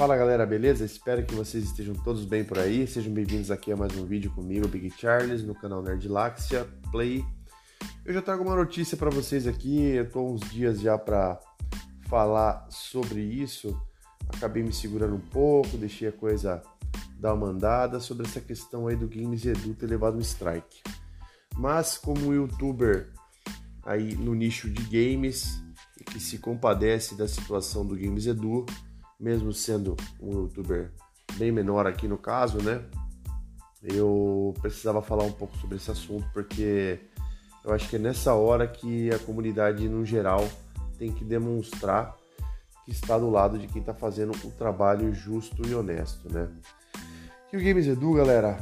Fala galera, beleza? Espero que vocês estejam todos bem por aí. Sejam bem-vindos aqui a mais um vídeo comigo, Big Charles, no canal Nerdlaxia Play. Eu já trago uma notícia para vocês aqui. Eu tô uns dias já para falar sobre isso. Acabei me segurando um pouco, deixei a coisa dar uma andada sobre essa questão aí do Games Edu ter levado um strike. Mas como youtuber aí no nicho de games e que se compadece da situação do Games Edu, mesmo sendo um youtuber bem menor aqui no caso, né? Eu precisava falar um pouco sobre esse assunto porque eu acho que é nessa hora que a comunidade no geral tem que demonstrar que está do lado de quem está fazendo um trabalho justo e honesto, né? E o Games Edu, galera,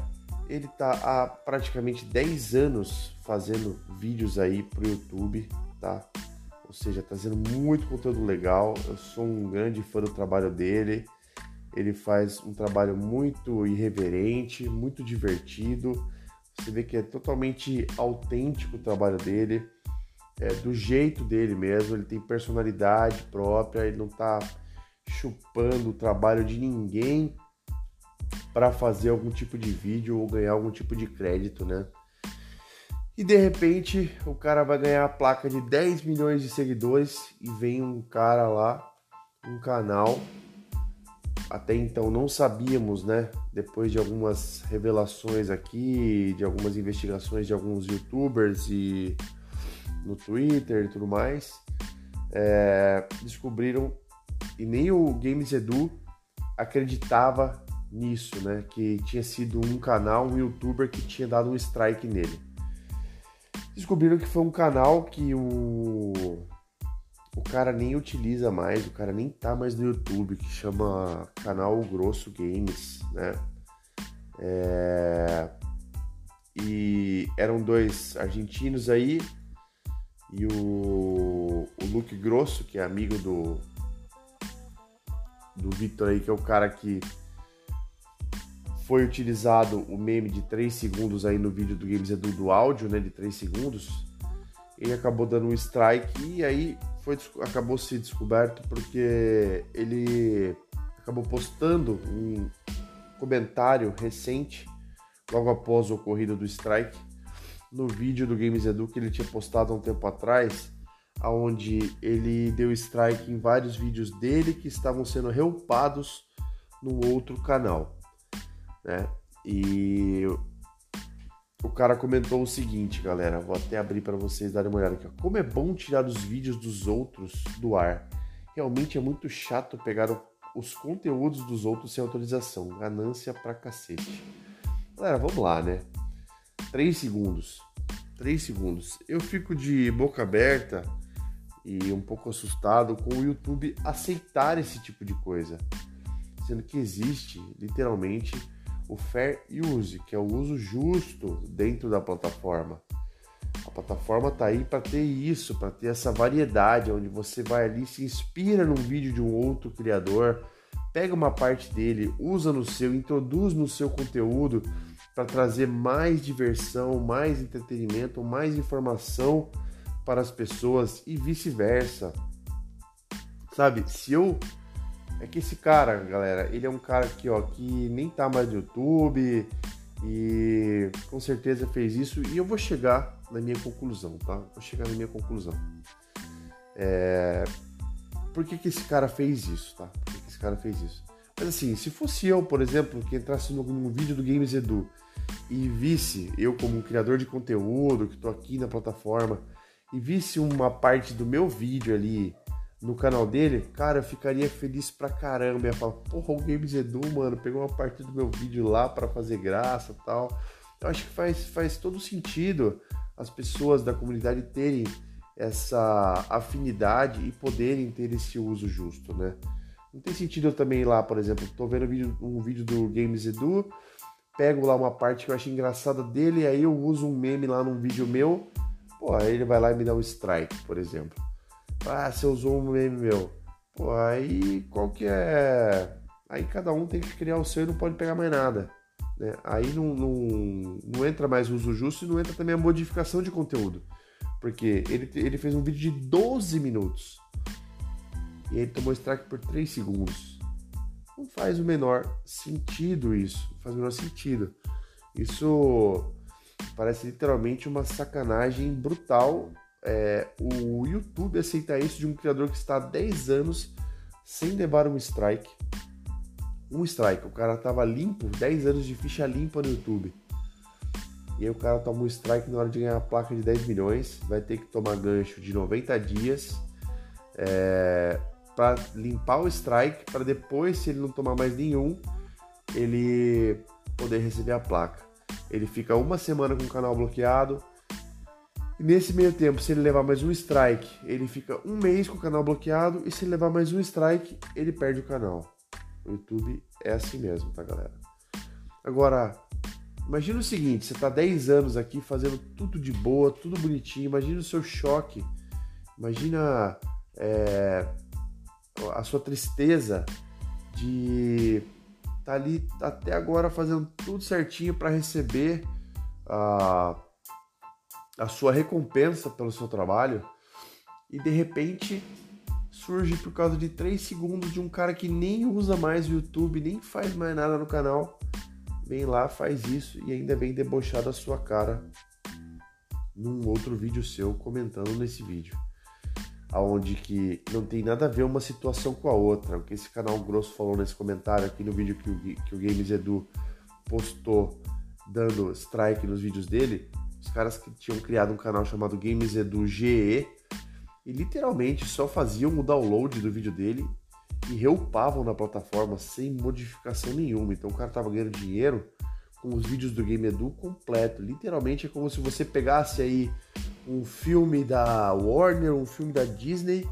ele tá há praticamente 10 anos fazendo vídeos aí pro YouTube, tá? Ou seja, trazendo muito conteúdo legal. Eu sou um grande fã do trabalho dele. Ele faz um trabalho muito irreverente, muito divertido. Você vê que é totalmente autêntico o trabalho dele, é do jeito dele mesmo. Ele tem personalidade própria, ele não tá chupando o trabalho de ninguém para fazer algum tipo de vídeo ou ganhar algum tipo de crédito, né? E de repente o cara vai ganhar a placa de 10 milhões de seguidores e vem um cara lá, um canal. Até então não sabíamos, né? Depois de algumas revelações aqui, de algumas investigações de alguns youtubers e no Twitter e tudo mais, é, descobriram e nem o Games Edu acreditava nisso, né? Que tinha sido um canal, um youtuber que tinha dado um strike nele descobriram que foi um canal que o o cara nem utiliza mais, o cara nem tá mais no YouTube, que chama Canal Grosso Games, né? É... E eram dois argentinos aí, e o, o Luke Grosso, que é amigo do, do Victor aí, que é o cara que foi utilizado o meme de 3 segundos aí no vídeo do Games Edu do áudio, né, de 3 segundos. Ele acabou dando um strike e aí foi, acabou se descoberto porque ele acabou postando um comentário recente, logo após o ocorrido do strike, no vídeo do Games Edu que ele tinha postado há um tempo atrás, onde ele deu strike em vários vídeos dele que estavam sendo reupados no outro canal né? E o cara comentou o seguinte, galera, vou até abrir para vocês darem uma olhada aqui. Como é bom tirar os vídeos dos outros do ar. Realmente é muito chato pegar os conteúdos dos outros sem autorização. Ganância pra cacete. Galera, vamos lá, né? Três segundos. Três segundos. Eu fico de boca aberta e um pouco assustado com o YouTube aceitar esse tipo de coisa. Sendo que existe, literalmente, o fair use, que é o uso justo dentro da plataforma. A plataforma está aí para ter isso, para ter essa variedade, onde você vai ali, se inspira num vídeo de um outro criador, pega uma parte dele, usa no seu, introduz no seu conteúdo para trazer mais diversão, mais entretenimento, mais informação para as pessoas e vice-versa. Sabe, se eu é que esse cara, galera, ele é um cara aqui, ó, que nem tá mais no YouTube e com certeza fez isso e eu vou chegar na minha conclusão, tá? Vou chegar na minha conclusão. É... Por que, que esse cara fez isso, tá? Por que, que esse cara fez isso? Mas assim, se fosse eu, por exemplo, que entrasse num vídeo do Games Edu e visse eu como um criador de conteúdo, que tô aqui na plataforma, e visse uma parte do meu vídeo ali no canal dele, cara, eu ficaria feliz pra caramba. Ia falar, porra, o Games Edu, mano, pegou uma parte do meu vídeo lá para fazer graça tal. Eu acho que faz, faz todo sentido as pessoas da comunidade terem essa afinidade e poderem ter esse uso justo, né? Não tem sentido eu também ir lá, por exemplo, tô vendo um vídeo, um vídeo do Games Edu, pego lá uma parte que eu achei engraçada dele, aí eu uso um meme lá num vídeo meu, pô, aí ele vai lá e me dá um strike, por exemplo. Ah, você usou um meme meu. Pô, aí qual que é. Aí cada um tem que criar o seu e não pode pegar mais nada. Né? Aí não, não, não entra mais o uso justo e não entra também a modificação de conteúdo. Porque ele, ele fez um vídeo de 12 minutos. E ele tomou strike por 3 segundos. Não faz o menor sentido isso, não faz o menor sentido. Isso parece literalmente uma sacanagem brutal. É, o YouTube aceitar isso de um criador que está há 10 anos sem levar um strike. Um strike, o cara tava limpo, 10 anos de ficha limpa no YouTube. E aí o cara toma um strike na hora de ganhar a placa de 10 milhões, vai ter que tomar gancho de 90 dias é, para limpar o strike, para depois, se ele não tomar mais nenhum, ele poder receber a placa. Ele fica uma semana com o canal bloqueado. Nesse meio tempo, se ele levar mais um strike, ele fica um mês com o canal bloqueado. E se ele levar mais um strike, ele perde o canal. O YouTube é assim mesmo, tá, galera? Agora, imagina o seguinte: você tá 10 anos aqui fazendo tudo de boa, tudo bonitinho. Imagina o seu choque. Imagina é, a sua tristeza de tá ali até agora fazendo tudo certinho para receber a, a sua recompensa pelo seu trabalho e de repente surge por causa de 3 segundos de um cara que nem usa mais o YouTube, nem faz mais nada no canal, vem lá, faz isso e ainda vem debochar da sua cara num outro vídeo seu comentando nesse vídeo aonde que não tem nada a ver uma situação com a outra. O que esse canal grosso falou nesse comentário aqui no vídeo que o, que o Games Edu postou dando strike nos vídeos dele, os caras que tinham criado um canal chamado Games Edu GE e literalmente só faziam o download do vídeo dele e reupavam na plataforma sem modificação nenhuma. Então o cara tava ganhando dinheiro com os vídeos do Game Edu completo. Literalmente é como se você pegasse aí um filme da Warner, um filme da Disney,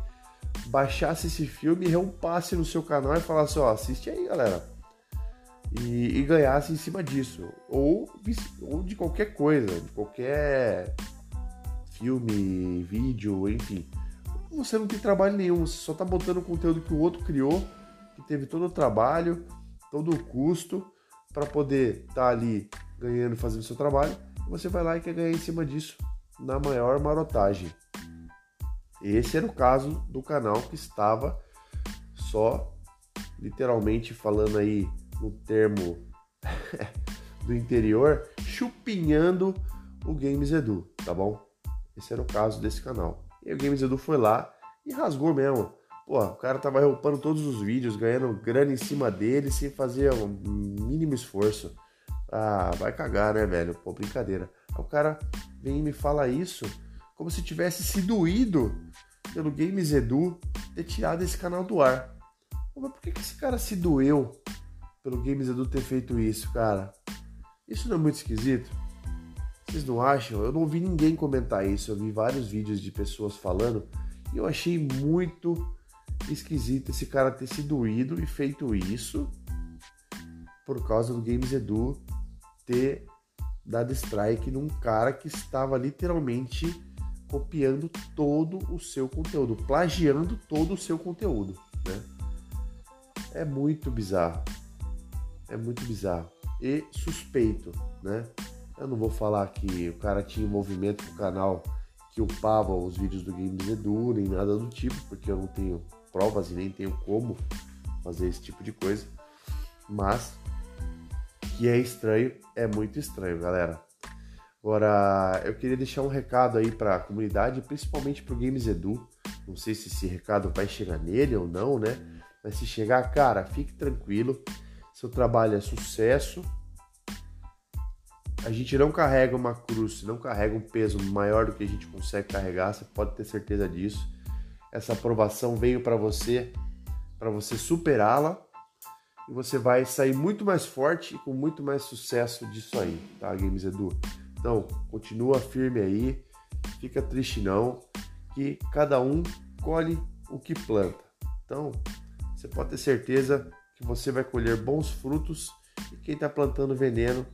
baixasse esse filme, reupasse no seu canal e falasse, ó, assiste aí, galera. E, e ganhasse em cima disso. Ou, ou de qualquer coisa, de qualquer filme, vídeo, enfim. Você não tem trabalho nenhum, você só tá botando o conteúdo que o outro criou, que teve todo o trabalho, todo o custo para poder estar tá ali ganhando, fazendo seu trabalho. Você vai lá e quer ganhar em cima disso na maior marotagem. Esse era o caso do canal que estava só literalmente falando aí no termo do interior, chupinhando o Games Edu, tá bom? Esse era o caso desse canal. E o Games Edu foi lá e rasgou mesmo. Pô, o cara tava reupando todos os vídeos, ganhando grana em cima dele sem fazer um mínimo esforço. Ah, vai cagar, né, velho? Pô, brincadeira. O cara vem e me fala isso como se tivesse se doído pelo Games Edu ter tirado esse canal do ar. Mas por que, que esse cara se doeu pelo Games Edu ter feito isso, cara? Isso não é muito esquisito? Vocês não acham? Eu não vi ninguém comentar isso. Eu vi vários vídeos de pessoas falando e eu achei muito esquisito esse cara ter se doído e feito isso por causa do Games Edu ter dado strike num cara que estava literalmente copiando todo o seu conteúdo, plagiando todo o seu conteúdo, né? É muito bizarro. É muito bizarro. E suspeito, né? Eu não vou falar que o cara tinha envolvimento com o canal que upava os vídeos do Games Edu, nem nada do tipo, porque eu não tenho provas e nem tenho como fazer esse tipo de coisa. Mas que é estranho, é muito estranho, galera. Agora, eu queria deixar um recado aí para a comunidade, principalmente para o Games Edu. Não sei se esse recado vai chegar nele ou não, né? Mas se chegar, cara, fique tranquilo. Seu trabalho é sucesso. A gente não carrega uma cruz, não carrega um peso maior do que a gente consegue carregar, você pode ter certeza disso. Essa aprovação veio para você, para você superá-la e você vai sair muito mais forte e com muito mais sucesso disso aí, tá, Games Edu? Então, continua firme aí, fica triste não, que cada um colhe o que planta. Então, você pode ter certeza que você vai colher bons frutos e quem está plantando veneno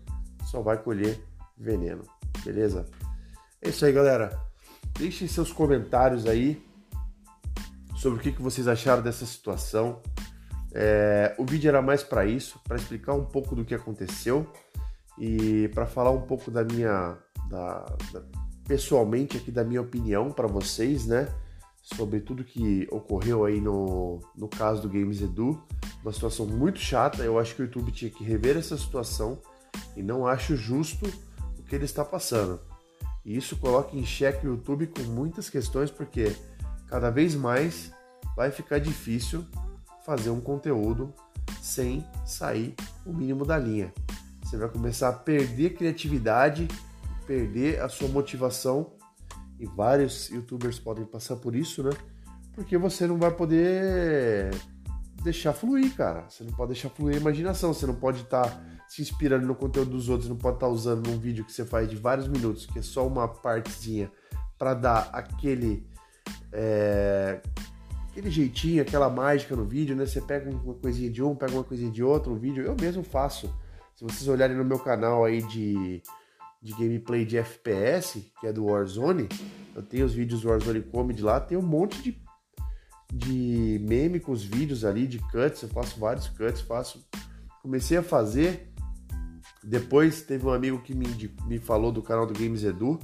só vai colher veneno, beleza? É isso aí, galera. Deixem seus comentários aí sobre o que, vocês acharam dessa situação. É, o vídeo era mais para isso, para explicar um pouco do que aconteceu e para falar um pouco da minha, da, da, pessoalmente aqui da minha opinião para vocês, né? Sobre tudo que ocorreu aí no, no caso do Games Edu. Uma situação muito chata. Eu acho que o YouTube tinha que rever essa situação e não acho justo o que ele está passando. E isso coloca em xeque o YouTube com muitas questões, porque cada vez mais vai ficar difícil fazer um conteúdo sem sair o mínimo da linha. Você vai começar a perder criatividade, perder a sua motivação e vários youtubers podem passar por isso, né? Porque você não vai poder deixar fluir, cara. Você não pode deixar fluir a imaginação, você não pode estar tá se inspirando no conteúdo dos outros, não pode estar tá usando num vídeo que você faz de vários minutos, que é só uma partezinha, para dar aquele é, aquele jeitinho, aquela mágica no vídeo, né? Você pega uma coisinha de um, pega uma coisinha de outro, um vídeo. Eu mesmo faço. Se vocês olharem no meu canal aí de, de gameplay de FPS, que é do Warzone, eu tenho os vídeos do Warzone Comedy lá, tem um monte de, de meme com os vídeos ali, de cuts. Eu faço vários cuts, faço. Comecei a fazer. Depois teve um amigo que me, me falou do canal do Games Edu.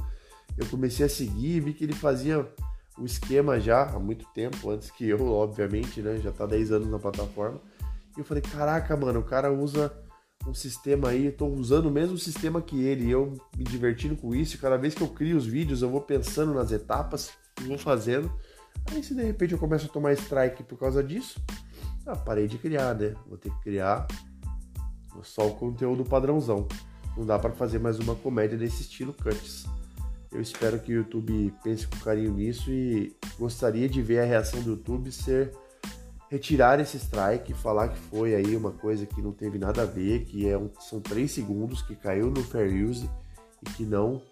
Eu comecei a seguir e vi que ele fazia o esquema já há muito tempo, antes que eu, obviamente, né? Já tá 10 anos na plataforma. E eu falei, caraca, mano, o cara usa um sistema aí, tô usando o mesmo sistema que ele, eu me divertindo com isso. Cada vez que eu crio os vídeos, eu vou pensando nas etapas vou fazendo. Aí se de repente eu começo a tomar strike por causa disso, ah, parei de criar, né? Vou ter que criar só o conteúdo padrãozão. Não dá para fazer mais uma comédia desse estilo cuts. Eu espero que o YouTube pense com carinho nisso e gostaria de ver a reação do YouTube ser retirar esse strike, falar que foi aí uma coisa que não teve nada a ver, que é um, são 3 segundos que caiu no fair use e que não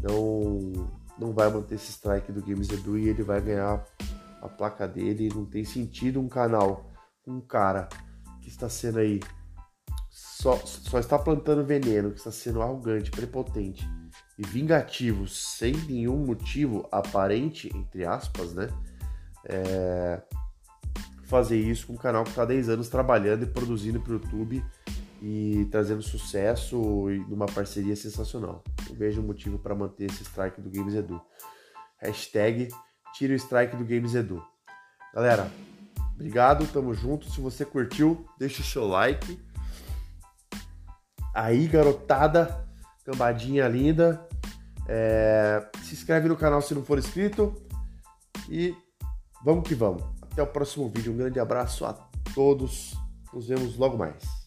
não não vai manter esse strike do Games Edu e ele vai ganhar a placa dele. Não tem sentido um canal com um cara que está sendo aí só, só está plantando veneno, que está sendo arrogante, prepotente e vingativo sem nenhum motivo aparente, entre aspas, né? É... Fazer isso com um canal que está há 10 anos trabalhando e produzindo para o YouTube e trazendo sucesso e numa parceria sensacional. Não vejo motivo para manter esse strike do Games Edu. Hashtag tira o strike do Games Edu. Galera, obrigado, tamo junto. Se você curtiu, deixa o seu like. Aí, garotada, cambadinha linda. É, se inscreve no canal se não for inscrito. E vamos que vamos. Até o próximo vídeo. Um grande abraço a todos. Nos vemos logo mais.